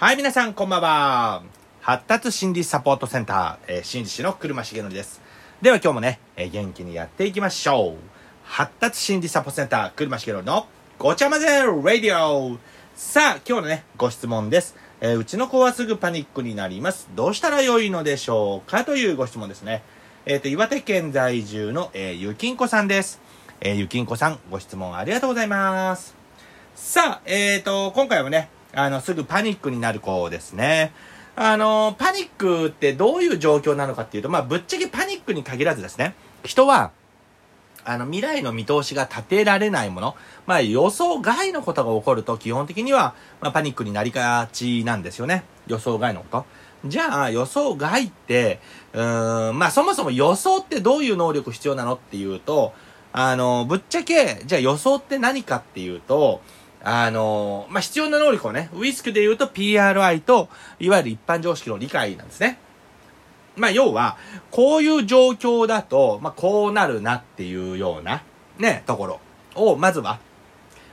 はい、皆さん、こんばんは。発達心理サポートセンター、えー、心理師の車重則です。では今日もね、えー元気にやっていきましょう。発達心理サポートセンター、車重則のごちゃ混ぜラディオさあ、今日のね、ご質問です。えーうちの子はすぐパニックになります。どうしたらよいのでしょうかというご質問ですね。えっ、と、岩手県在住の、えゆきんこさんです。えゆきんこさん、ご質問ありがとうございます。さあ、えっ、と、今回はね、あの、すぐパニックになる子ですね。あの、パニックってどういう状況なのかっていうと、まあ、ぶっちゃけパニックに限らずですね、人は、あの、未来の見通しが立てられないもの、まあ、予想外のことが起こると、基本的には、まあ、パニックになりがちなんですよね。予想外のこと。じゃあ、予想外って、うーん、まあ、そもそも予想ってどういう能力必要なのっていうと、あの、ぶっちゃけ、じゃあ予想って何かっていうと、あの、まあ、必要な能力をね、ウィスクで言うと PRI と、いわゆる一般常識の理解なんですね。まあ、要は、こういう状況だと、まあ、こうなるなっていうような、ね、ところを、まずは、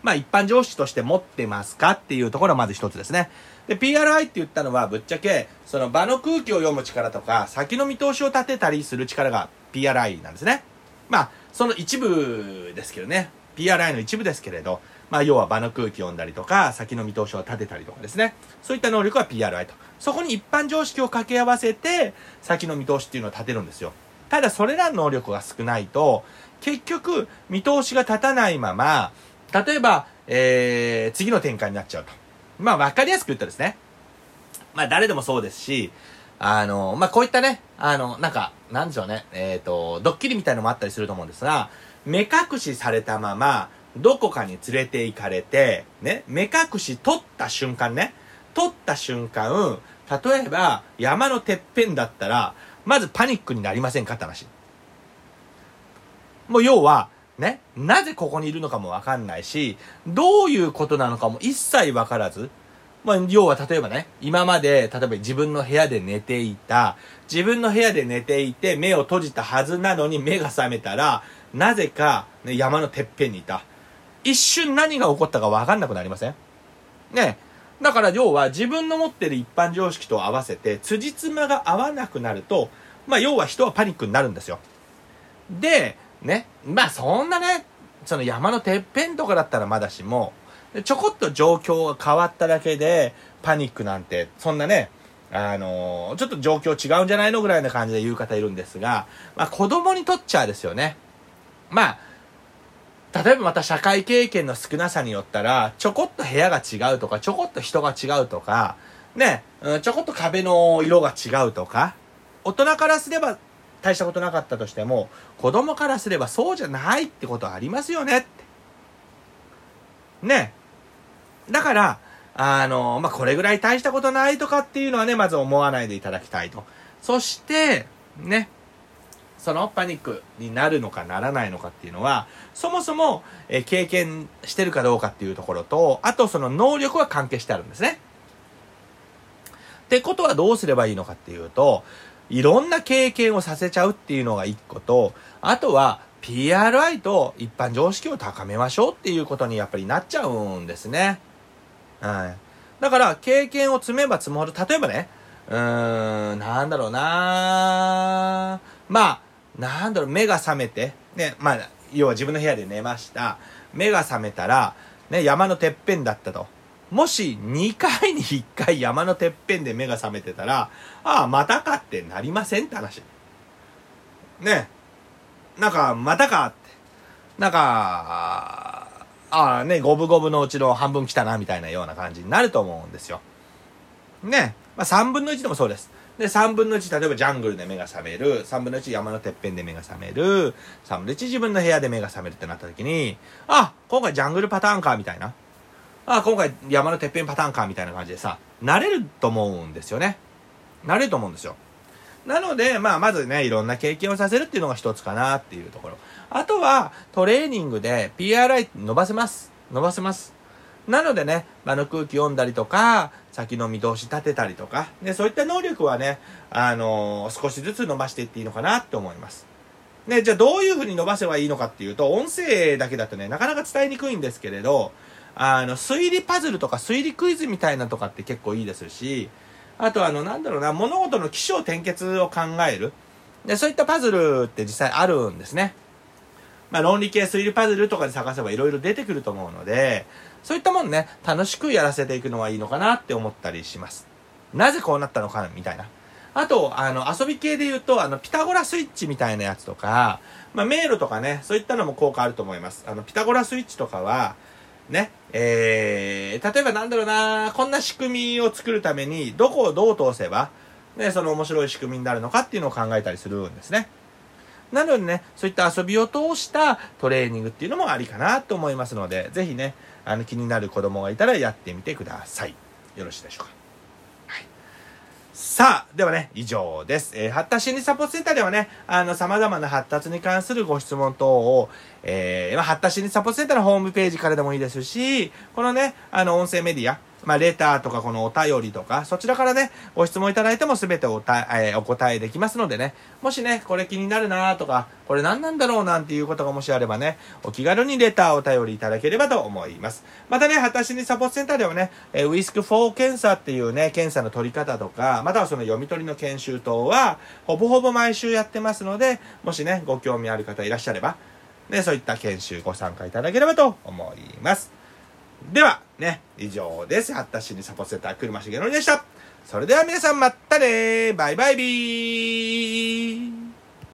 まあ、一般常識として持ってますかっていうところがまず一つですね。で、PRI って言ったのは、ぶっちゃけ、その場の空気を読む力とか、先の見通しを立てたりする力が PRI なんですね。まあ、その一部ですけどね。PRI の一部ですけれど、まあ、要は場の空気を読んだりとか、先の見通しを立てたりとかですね。そういった能力は PRI と。そこに一般常識を掛け合わせて、先の見通しっていうのを立てるんですよ。ただ、それらの能力が少ないと、結局、見通しが立たないまま、例えば、えー、次の展開になっちゃうと。まあ、わかりやすく言ったですね。まあ、誰でもそうですし、あの、まあ、こういったね、あの、なんか、なんでしょうね、えっ、と、ドッキリみたいのもあったりすると思うんですが、目隠しされたまま、どこかに連れて行かれて、ね、目隠し取った瞬間ね、取った瞬間、例えば、山のてっぺんだったら、まずパニックになりませんかって話。もう要は、ね、なぜここにいるのかもわかんないし、どういうことなのかも一切わからず、まあ、要は例えばね、今まで、例えば自分の部屋で寝ていた、自分の部屋で寝ていて目を閉じたはずなのに目が覚めたら、なぜか、ね、山のてっぺんにいた。一瞬何が起こったかわかんなくなりません？ねだから要は自分の持ってる一般常識と合わせて、辻褄が合わなくなると、まあ要は人はパニックになるんですよ。で、ね、まあそんなね、その山のてっぺんとかだったらまだしも、ちょこっと状況が変わっただけで、パニックなんて、そんなね、あのーちょっと状況違うんじゃないのぐらいな感じで言う方いるんですが、まあ子供にとっちゃですよね。まあ、例えばまた社会経験の少なさによったら、ちょこっと部屋が違うとか、ちょこっと人が違うとか、ね、うんちょこっと壁の色が違うとか、大人からすれば大したことなかったとしても、子供からすればそうじゃないってことはありますよねって。ね。だから、あの、まあ、これぐらい大したことないとかっていうのはね、まず思わないでいただきたいと。そして、ね、そのパニックになるのかならないのかっていうのは、そもそも、え経験してるかどうかっていうところと、あとその能力は関係してあるんですね。ってことはどうすればいいのかっていうと、いろんな経験をさせちゃうっていうのが一個と、あとは PRI と一般常識を高めましょうっていうことにやっぱりなっちゃうんですね。はい。だから経験を積めば積もる。例えばね、うーん、なんだろうなまあ、なんだろう、目が覚めて、ね、まあ、要は自分の部屋で寝ました。目が覚めたら、ね、山のてっぺんだったと。もし2回に1回山のてっぺんで目が覚めてたら、ああ、またかってなりませんって話。ね。なんか、またかって。なんか、ああね、五分五分のうちの半分来たな、みたいなような感じになると思うんですよ。ね。まあ、3分の1でもそうです。で、3分の1、例えばジャングルで目が覚める。3分の1山のてっぺんで目が覚める。3分の1自分の部屋で目が覚めるってなった時に、あ、今回ジャングルパターンか、みたいな。あ、今回山のてっぺんパターンか、みたいな感じでさ、慣れると思うんですよね。慣れると思うんですよ。なので、まあ、まずね、いろんな経験をさせるっていうのが一つかなっていうところ。あとは、トレーニングで PRI 伸ばせます。伸ばせます。なのでね、場の空気読んだりとか、先の見通し立てたりとか、ね、そういった能力はね、あのー少しずつ伸ばしていっていいのかなって思います。ね、じゃあどういうふうに伸ばせばいいのかっていうと、音声だけだとね、なかなか伝えにくいんですけれど、あの、推理パズルとか推理クイズみたいなとかって結構いいですし、あとあの、なんだろうな、物事の起承転結を考える。で、そういったパズルって実際あるんですね。まあ、論理系推理パズルとかで探せばいろいろ出てくると思うので、そういったもんね、楽しくやらせていくのはいいのかなって思ったりします。なぜこうなったのか、みたいな。あと、あの、遊び系で言うと、あの、ピタゴラスイッチみたいなやつとか、まあ、迷路とかね、そういったのも効果あると思います。あの、ピタゴラスイッチとかは、ね、えー、例えばなんだろうな、こんな仕組みを作るために、どこをどう通せば、ね、その面白い仕組みになるのかっていうのを考えたりするんですね。なのでね、そういった遊びを通したトレーニングっていうのもありかなと思いますので、ぜひね、あの気になる子供がいたらやってみてください。よろしいでしょうか。さあ、ではね、以上です。えー、発達心理サポートセンターではね、あの、様々な発達に関するご質問等を、えー、まあ、発達心理サポートセンターのホームページからでもいいですし、このね、あの、音声メディア、まあ、レターとかこのお便りとか、そちらからね、ご質問いただいても全ておた、えー、お答えできますのでね、もしね、これ気になるなとか、これ何なんだろうなんていうことがもしあればね、お気軽にレターお便りいただければと思います。またね、私にサポートセンターではね、えー、ウィスク4検査っていうね、検査の取り方とか、またはその読み取りの研修等は、ほぼほぼ毎週やってますので、もしね、ご興味ある方いらっしゃれば、ね、そういった研修ご参加いただければと思います。では、ね、以上です。発達しにサポセーター、車重則でした。それでは皆さんまたねバイバイビー